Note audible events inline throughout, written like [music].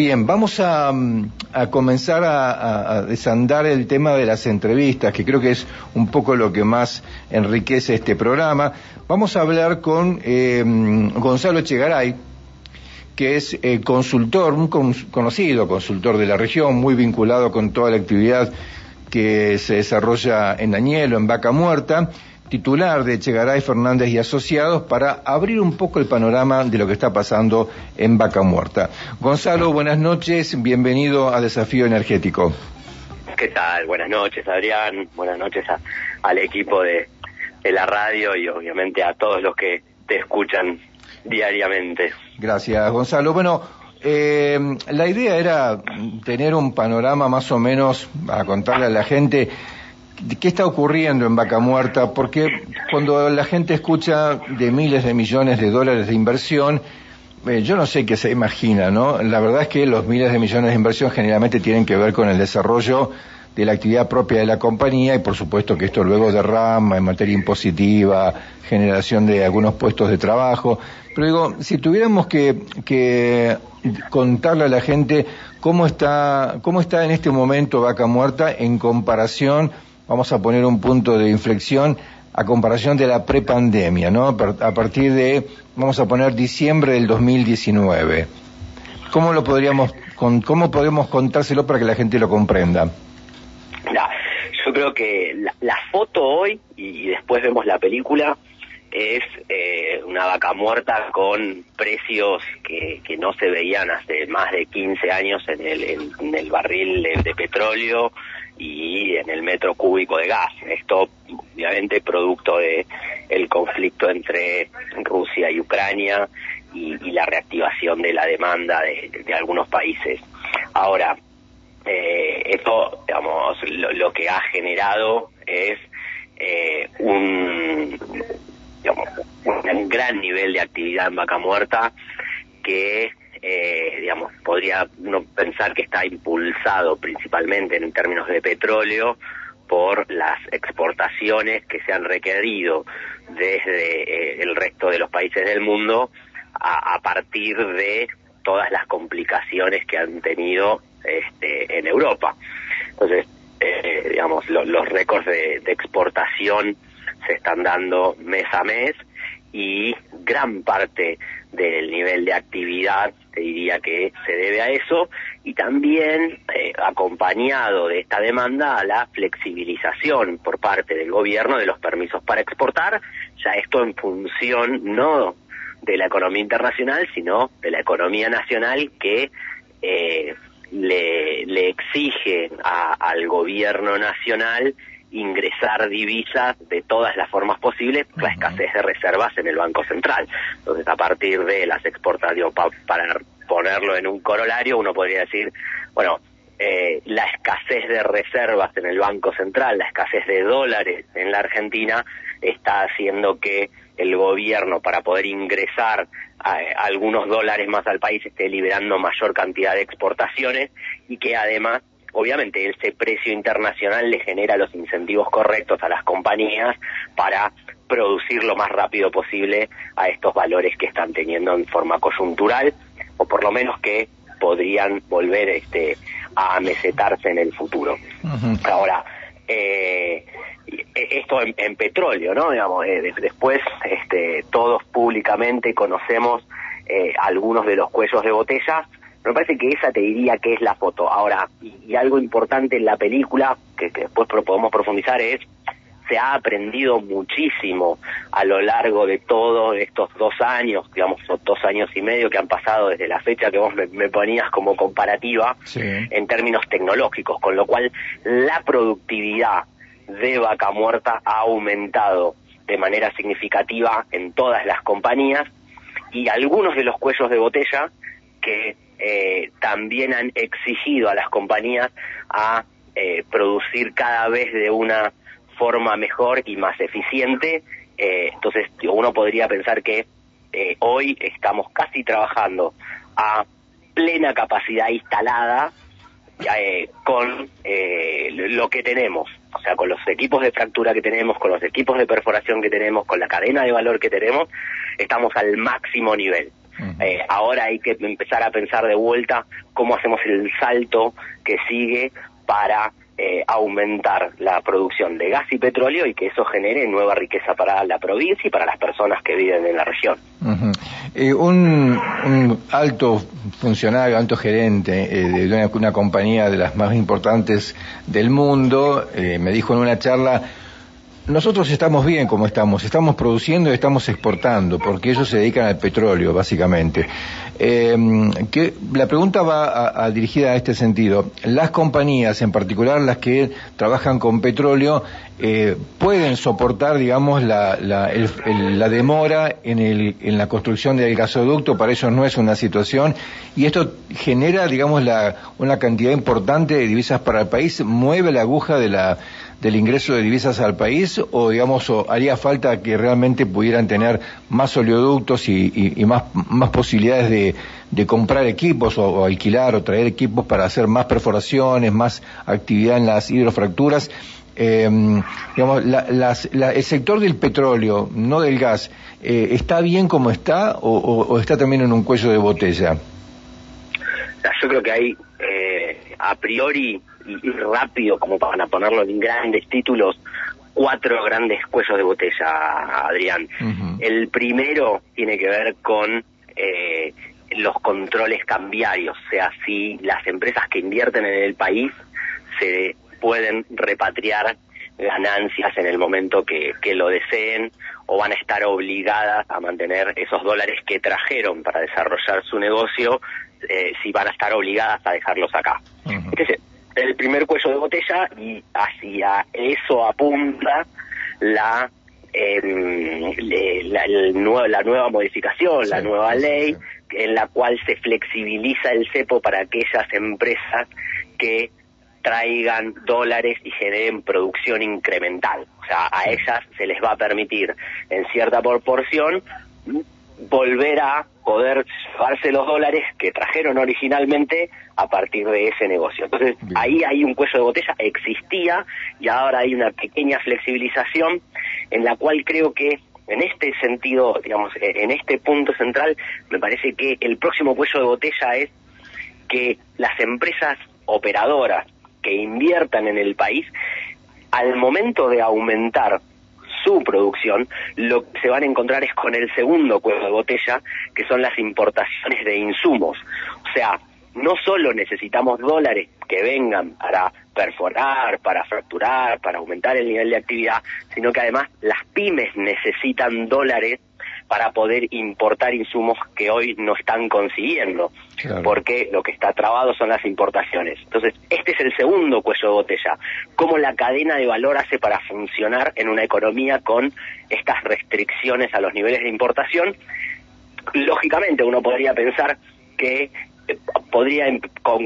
Bien, vamos a, mm, comenzar a, desandar el tema de las entrevistas, que creo que es un poco lo que más enriquece este programa. Vamos a hablar con eh, mm, Gonzalo Chegaray, que es eh, consultor, un conocido consultor de la región, muy vinculado con toda la actividad que se desarrolla en Añelo, en Vaca Muerta, titular de Chegaray Fernández y Asociados, para abrir un poco el panorama de lo que está pasando en Vaca Muerta. Gonzalo, buenas noches, bienvenido a Desafío Energético. ¿Qué tal? Buenas noches, Adrián. Buenas noches al equipo de, la radio y obviamente a todos los que te escuchan diariamente. Gracias, Gonzalo. Bueno, eh, la idea era tener un panorama más o menos, a contarle a la gente ¿Qué está ocurriendo en Vaca Muerta? Porque cuando la gente escucha de miles de millones de dólares de inversión, eh, yo no sé qué se imagina, ¿no? La verdad es que los miles de millones de inversión generalmente tienen que ver con el desarrollo de la actividad propia de la compañía y por supuesto que esto luego derrama en materia impositiva, generación de algunos puestos de trabajo. Pero digo, si tuviéramos que, que contarle a la gente cómo está, cómo está en este momento Vaca Muerta en comparación vamos a poner un punto de inflexión a comparación de la prepandemia, ¿no? A partir de, vamos a poner diciembre del 2019. ¿Cómo lo podríamos, cómo podemos contárselo para que la gente lo comprenda? yo creo que la, foto hoy, y, después vemos la película, es eh, una vaca muerta con precios que, no se veían hace más de 15 años en el, en, el barril de petróleo, y en el metro cúbico de gas. Esto, obviamente, producto de el conflicto entre Rusia y Ucrania y, la reactivación de la demanda de, algunos países. Ahora, eh, esto, digamos, lo, que ha generado es eh, un, digamos, un gran nivel de actividad en vaca muerta que eh, digamos, podría uno pensar que está impulsado principalmente en términos de petróleo por las exportaciones que se han requerido desde eh, el resto de los países del mundo a, partir de todas las complicaciones que han tenido este, en Europa. Entonces, eh, digamos, los récords de exportación se están dando mes a mes y gran parte del nivel de actividad te diría que se debe a eso y también eh, acompañado de esta demanda a la flexibilización por parte del gobierno de los permisos para exportar, ya esto en función no de la economía internacional, sino de la economía nacional que eh, le, le exige al gobierno nacional ingresar divisas de todas las formas posibles, la escasez de reservas en el Banco Central. Entonces, a partir de las exportaciones, para ponerlo en un corolario, uno podría decir, bueno, eh, la escasez de reservas en el Banco Central, la escasez de dólares en la Argentina, está haciendo que el gobierno, para poder ingresar a, algunos dólares más al país, esté liberando mayor cantidad de exportaciones y que además obviamente ese precio internacional le genera los incentivos correctos a las compañías para producir lo más rápido posible a estos valores que están teniendo en forma coyuntural o por lo menos que podrían volver este a mesetarse en el futuro. Ahora, eh, esto en, petróleo, ¿no? Digamos, eh, después este, todos públicamente conocemos eh, algunos de los cuellos de botella me parece que esa te diría que es la foto. Ahora, y, algo importante en la película, que, después podemos profundizar, es se ha aprendido muchísimo a lo largo de todos estos dos años, digamos, dos años y medio que han pasado desde la fecha que vos me, ponías como comparativa en términos tecnológicos, con lo cual la productividad de vaca muerta ha aumentado de manera significativa en todas las compañías y algunos de los cuellos de botella que eh, también han exigido a las compañías a eh, producir cada vez de una forma mejor y más eficiente. Eh, entonces, uno podría pensar que hoy estamos casi trabajando a plena capacidad instalada con lo que tenemos, o sea, con los equipos de fractura que tenemos, con los equipos de perforación que tenemos, con la cadena de valor que tenemos, estamos al máximo nivel. Eh, ahora hay que empezar a pensar de vuelta cómo hacemos el salto que sigue para eh, aumentar la producción de gas y petróleo y que eso genere nueva riqueza para la provincia y para las personas que viven en la región. Eh, un, alto funcionario, alto gerente de una, compañía de las más importantes del mundo me dijo en una charla nosotros estamos bien como estamos, estamos produciendo y estamos exportando, porque ellos se dedican al petróleo, básicamente. Que, la pregunta va a, dirigida a este sentido. Las compañías, en particular las que trabajan con petróleo, eh, pueden soportar, digamos, la, la, demora en, el, en la construcción del gasoducto, para ellos no es una situación, y esto genera, digamos, la, una cantidad importante de divisas para el país, mueve la aguja de la del ingreso de divisas al país o digamos haría falta que realmente pudieran tener más oleoductos y, más, más posibilidades de, comprar equipos o, alquilar o traer equipos para hacer más perforaciones, más actividad en las hidrofracturas. Em, digamos, el sector del petróleo, no del gas, eh, ¿está bien como está o, está también en un cuello de botella? Yo creo que hay, eh, a priori, y, rápido como para ponerlo en grandes títulos, cuatro grandes cuellos de botella, Adrián. El primero tiene que ver con eh, los controles cambiarios, o sea, si las empresas que invierten en el país se pueden repatriar ganancias en el momento que, lo deseen o van a estar obligadas a mantener esos dólares que trajeron para desarrollar su negocio, eh, si van a estar obligadas a dejarlos acá el primer cuello de botella y hacia eso apunta la em, la, la, nueva modificación, la nueva ley, en la cual se flexibiliza el cepo para aquellas empresas que traigan dólares y generen producción incremental. O sea, a ellas se les va a permitir en cierta proporción volver a poder llevarse los dólares que trajeron originalmente a partir de ese negocio. Entonces, ahí hay un cuello de botella, existía y ahora hay una pequeña flexibilización en la cual creo que en este sentido, digamos, e, en este punto central, me parece que el próximo cuello de botella es que las empresas operadoras que inviertan en el país, al momento de aumentar su producción, lo que se van a encontrar es con el segundo cuello de botella, que son las importaciones de insumos. O sea, no solo necesitamos dólares que vengan para perforar, para fracturar, para aumentar el nivel de actividad, sino que además las pymes necesitan dólares para poder importar insumos que hoy no están consiguiendo, porque lo que está trabado son las importaciones. Entonces, este es el segundo cuello de botella, cómo la cadena de valor hace para funcionar en una economía con estas restricciones a los niveles de importación. Lógicamente, uno podría pensar que eh, podría em,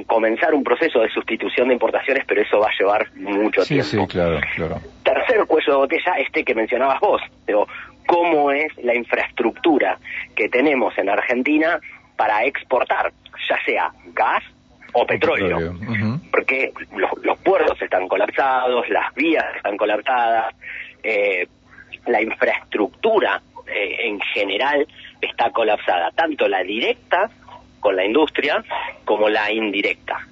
comenzar un proceso de sustitución de importaciones, pero eso va a llevar mucho tiempo. Sí, claro, claro. Tercer cuello de botella, este que mencionabas vos, pero cómo es la infraestructura que tenemos en Argentina para exportar, ya sea gas o petróleo, porque los, puertos están colapsados, las vías están colapsadas, eh, la infraestructura eh, en general está colapsada, tanto la directa con la industria como la indirecta.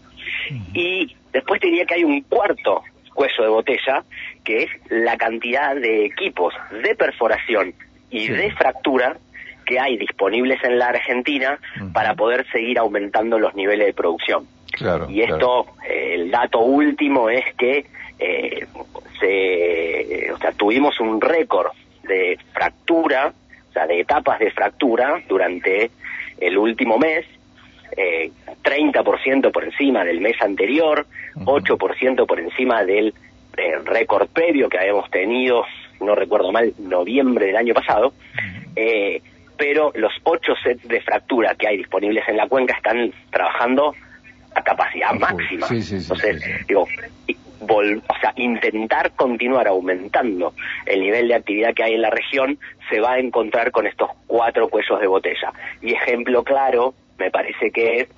Y después te diría que hay un cuarto cuello de botella, que es la cantidad de equipos de perforación y de fractura que hay disponibles en la Argentina para poder seguir aumentando los niveles de producción. y esto, eh, el dato último es que eh, se, o sea, tuvimos un récord de fractura, o sea, de etapas de fractura durante el último mes, eh, 30% por encima del mes anterior, 8% por encima del eh, récord previo que habíamos tenido, no recuerdo mal, noviembre del año pasado, eh, pero los ocho sets de fractura que hay disponibles en la cuenca están trabajando a capacidad máxima. Entonces, digo, o sea, intentar continuar aumentando el nivel de actividad que hay en la región, se va a encontrar con estos cuatro cuellos de botella. Y ejemplo claro, me parece que es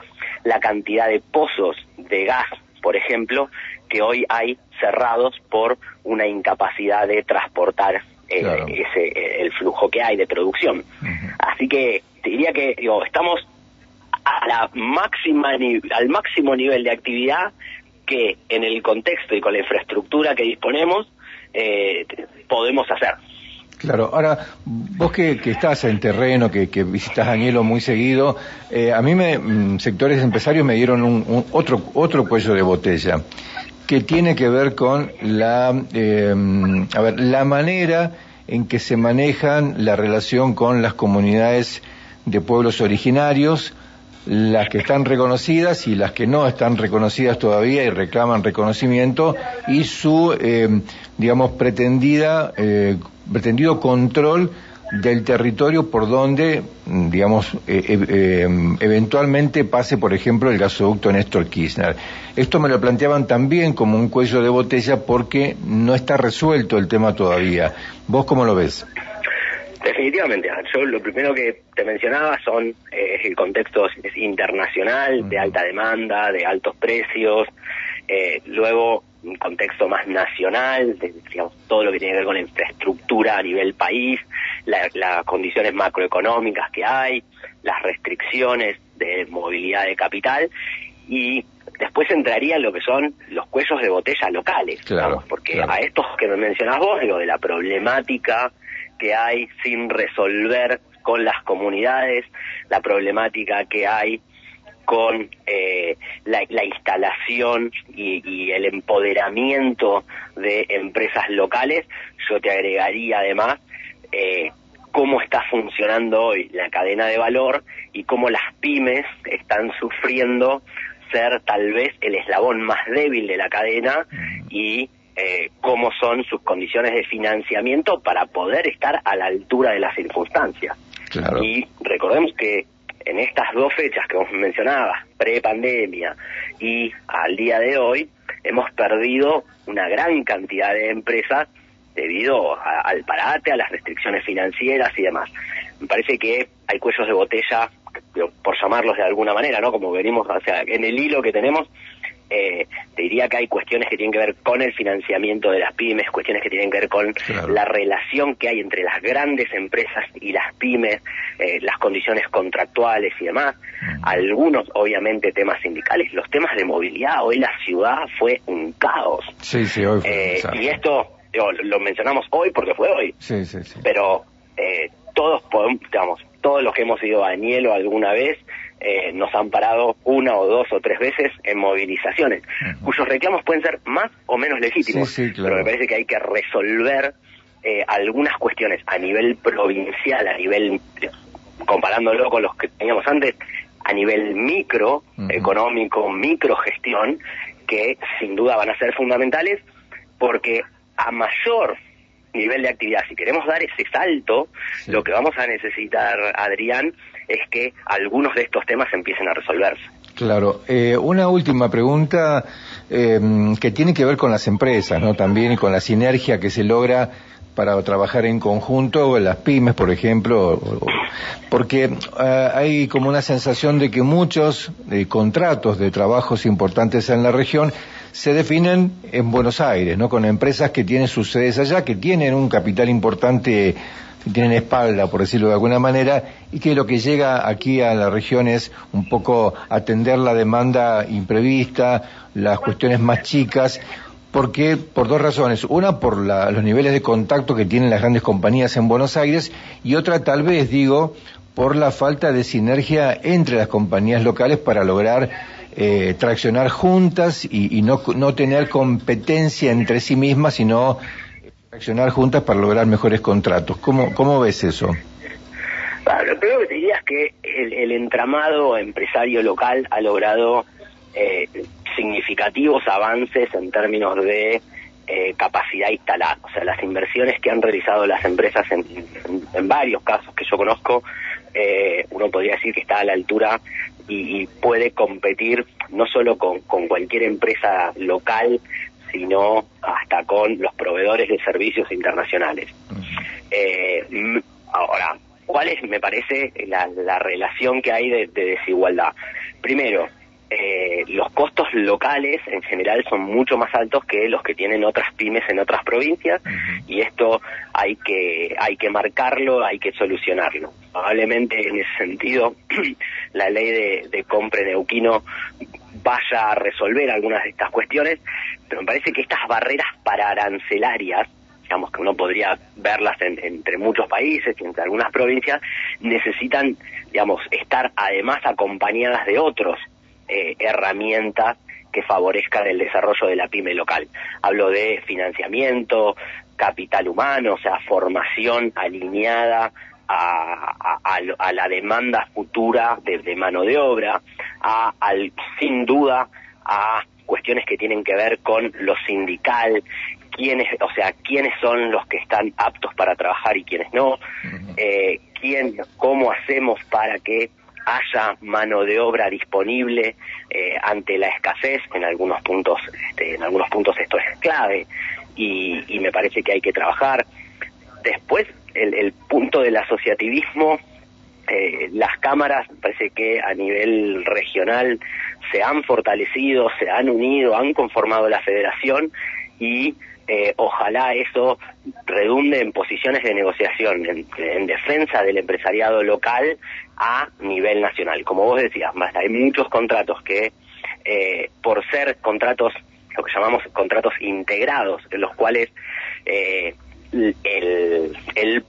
la cantidad de pozos de gas, por ejemplo, que hoy hay cerrados por una incapacidad de transportar ese, el flujo que hay de producción. Así que te diría que digo, estamos a la máxima al máximo nivel de actividad que en el contexto y con la infraestructura que disponemos eh, podemos hacer. Claro, ahora vos que, estás en terreno, que, visitas Añelo muy seguido, eh, a mí me, mm, sectores empresarios me dieron un, otro, otro cuello de botella que tiene que ver con la, eh, a ver, la manera en que se manejan la relación con las comunidades de pueblos originarios, las que están reconocidas y las que no están reconocidas todavía y reclaman reconocimiento y su, eh, digamos, pretendida, eh, pretendido control del territorio por donde, digamos, eh, eventualmente pase, por ejemplo, el gasoducto Néstor Kirchner. Esto me lo planteaban también como un cuello de botella porque no está resuelto el tema todavía. ¿Vos cómo lo ves? Definitivamente, yo lo primero que te mencionaba son eh, el contexto internacional de alta demanda, de altos precios, eh, luego un contexto más nacional, de, digamos, todo lo que tiene que ver con la infraestructura a nivel país, las condiciones macroeconómicas que hay, las restricciones de movilidad de capital y después entraría lo que son los cuellos de botella locales, porque a estos que me mencionás vos, digo, de la problemática que hay sin resolver con las comunidades, la problemática que hay con eh, la, instalación y, el empoderamiento de empresas locales, yo te agregaría además eh, cómo está funcionando hoy la cadena de valor y cómo las pymes están sufriendo ser tal vez el eslabón más débil de la cadena y eh, cómo son sus condiciones de financiamiento para poder estar a la altura de las circunstancias. Y recordemos que en estas dos fechas que vos mencionabas, pre-pandemia y al día de hoy, hemos perdido una gran cantidad de empresas debido al parate, a las restricciones financieras y demás. Me parece que hay cuellos de botella, por llamarlos de alguna manera, ¿no? Como venimos, o sea, en el hilo que tenemos, eh, te diría que hay cuestiones que tienen que ver con el financiamiento de las pymes, cuestiones que tienen que ver con la relación que hay entre las grandes empresas y las pymes, eh, las condiciones contractuales y demás. Algunos, obviamente, temas sindicales. Los temas de movilidad, hoy la ciudad fue un caos. Sí, sí, hoy fue eh, y esto lo mencionamos hoy porque fue hoy. Sí, sí, sí. Pero eh, todos podemos, digamos, todos los que hemos ido a Añelo alguna vez, eh, nos han parado una o dos o tres veces en movilizaciones, cuyos reclamos pueden ser más o menos legítimos, pero me parece que hay que resolver eh, algunas cuestiones a nivel provincial, a nivel, comparándolo con los que teníamos antes, a nivel micro, económico, micro gestión, que sin duda van a ser fundamentales, porque a mayor nivel de actividad, si queremos dar ese salto, lo que vamos a necesitar, Adrián, es que algunos de estos temas empiecen a resolverse. Claro. Eh, una última pregunta eh, que tiene que ver con las empresas, ¿no? También y con la sinergia que se logra para trabajar en conjunto, las pymes, por ejemplo, porque eh, hay como una sensación de que muchos contratos de trabajos importantes en la región se definen en Buenos Aires, ¿no? Con empresas que tienen sus sedes allá, que tienen un capital importante, que tienen espalda, por decirlo de alguna manera, y que lo que llega aquí a la región es un poco atender la demanda imprevista, las cuestiones más chicas, porque por dos razones. Una, por los niveles de contacto que tienen las grandes compañías en Buenos Aires y otra, tal vez, digo, por la falta de sinergia entre las compañías locales para lograr eh, traccionar juntas y, no, tener competencia entre sí mismas, sino traccionar juntas para lograr mejores contratos. ¿Cómo, cómo ves eso? lo primero que te es que el, entramado empresario local ha logrado eh, significativos avances en términos de eh, capacidad instalada. O sea, las inversiones que han realizado las empresas en, varios casos que yo conozco, eh, uno podría decir que está a la altura y, puede competir no solo con, cualquier empresa local, sino hasta con los proveedores de servicios internacionales. Eh, ahora, ¿cuál es, me parece, la, relación que hay de, desigualdad? Primero, eh, los costos locales en general son mucho más altos que los que tienen otras pymes en otras provincias y esto hay que hay que marcarlo, hay que solucionarlo. Probablemente en ese sentido [clears throat] la ley de, de compra neuquino vaya a resolver algunas de estas cuestiones, pero me parece que estas barreras para arancelarias digamos que uno podría verlas entre muchos países y entre algunas provincias, necesitan, digamos, estar además acompañadas de otros eh, herramientas que favorezcan el desarrollo de la pyme local. Hablo de financiamiento, capital humano, o sea, formación alineada a, a, la demanda futura de, mano de obra, a, al, sin duda a cuestiones que tienen que ver con lo sindical, quiénes, o sea, quiénes son los que están aptos para trabajar y quiénes no, eh, quién, cómo hacemos para que haya mano de obra disponible eh, ante la escasez en algunos puntos este, en algunos puntos esto es clave y, y, me parece que hay que trabajar. Después el, el punto del asociativismo eh, las cámaras parece que a nivel regional se han fortalecido se han unido han conformado la federación y eh, ojalá eso redunde en posiciones de negociación, en, defensa del empresariado local a nivel nacional. Como vos decías, hay muchos contratos que, eh, por ser contratos, lo que llamamos contratos integrados, en los cuales eh, el, el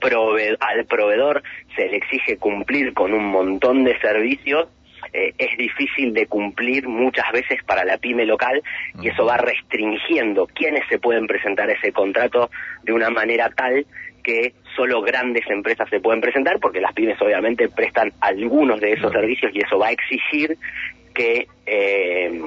al proveedor se le exige cumplir con un montón de servicios eh, es difícil de cumplir muchas veces para la pyme local y eso va restringiendo quiénes se pueden presentar ese contrato de una manera tal que solo grandes empresas se pueden presentar porque las pymes obviamente prestan algunos de esos servicios y eso va a exigir que eh,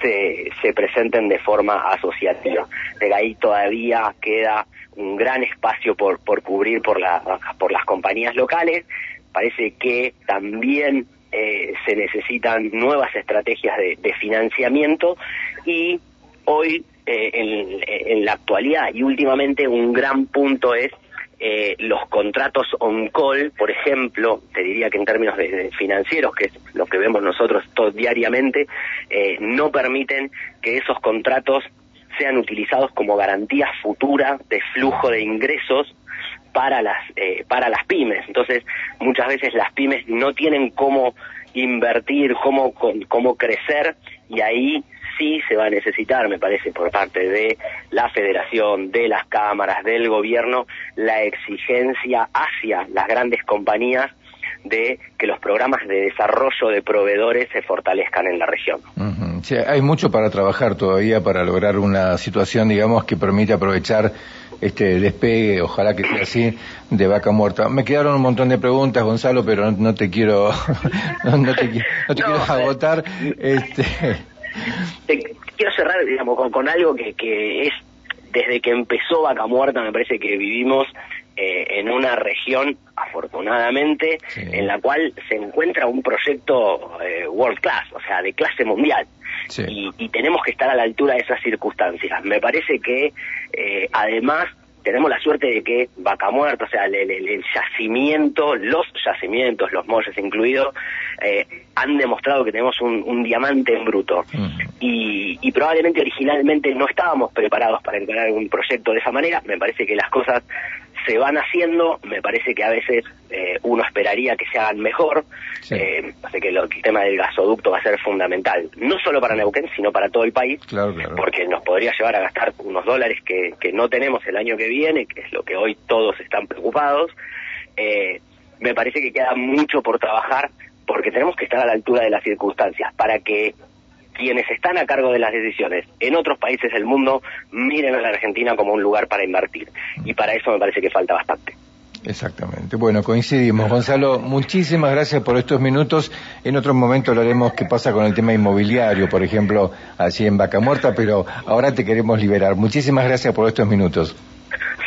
se, se, presenten de forma asociativa. De ahí todavía queda un gran espacio por, por cubrir por, la, por las compañías locales. Parece que también eh, se necesitan nuevas estrategias de, financiamiento y hoy eh, en, la actualidad y últimamente un gran punto es eh, los contratos on call, por ejemplo, te diría que en términos de, financieros, que es lo que vemos nosotros todo, diariamente, no permiten que esos contratos sean utilizados como garantía futura de flujo de ingresos para las eh, para las pymes entonces muchas veces las pymes no tienen cómo invertir cómo cómo crecer y ahí sí se va a necesitar me parece por parte de la federación de las cámaras del gobierno la exigencia hacia las grandes compañías de que los programas de desarrollo de proveedores se fortalezcan en la región. hay mucho para trabajar todavía para lograr una situación, digamos, que permite aprovechar este despegue, ojalá que sea así, de vaca muerta. Me quedaron un montón de preguntas, Gonzalo, pero no, te quiero, no, te, quiero agotar. Este... [laughs] quiero cerrar, digamos, con, algo que, que es desde que empezó Vaca Muerta, me parece que vivimos eh, en una región, afortunadamente, en la cual se encuentra un proyecto eh, world class, o sea, de clase mundial. Y, tenemos que estar a la altura de esas circunstancias. Me parece que, eh, además, tenemos la suerte de que Vaca Muerta, o sea, el, yacimiento, los yacimientos, los molles incluidos, eh, han demostrado que tenemos un, diamante en bruto. y, y, probablemente originalmente no estábamos preparados para encarar un proyecto de esa manera. Me parece que las cosas se van haciendo, me parece que a veces eh, uno esperaría que se hagan mejor, eh, que el tema del gasoducto va a ser fundamental, no solo para Neuquén, sino para todo el país, porque nos podría llevar a gastar unos dólares que, que no tenemos el año que viene, que es lo que hoy todos están preocupados. Eh, me parece que queda mucho por trabajar porque tenemos que estar a la altura de las circunstancias. Para que quienes están a cargo de las decisiones en otros países del mundo miren a la Argentina como un lugar para invertir. Y para eso me parece que falta bastante. Exactamente. Bueno, coincidimos. Gonzalo, muchísimas gracias por estos minutos. En otro momento hablaremos qué pasa con el tema inmobiliario, por ejemplo, allí en Vaca Muerta, pero ahora te queremos liberar. Muchísimas gracias por estos minutos.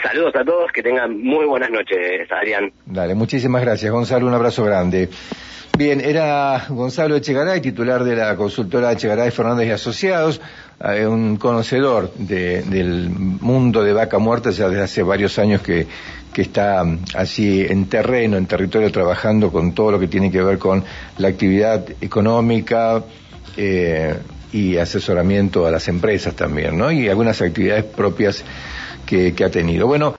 Saludos a todos, que tengan muy buenas noches, Adrián. Dale, muchísimas gracias, Gonzalo, un abrazo grande. Bien, era Gonzalo Echegaray, titular de la consultora Echegaray Fernández y Asociados, eh, un conocedor del mundo de vaca muerta ya desde hace varios años que, que está mm, así en terreno, en territorio, trabajando con todo lo que tiene que ver con la actividad económica, eh, y asesoramiento a las empresas también, ¿no? Y algunas actividades propias que, que ha tenido. Bueno,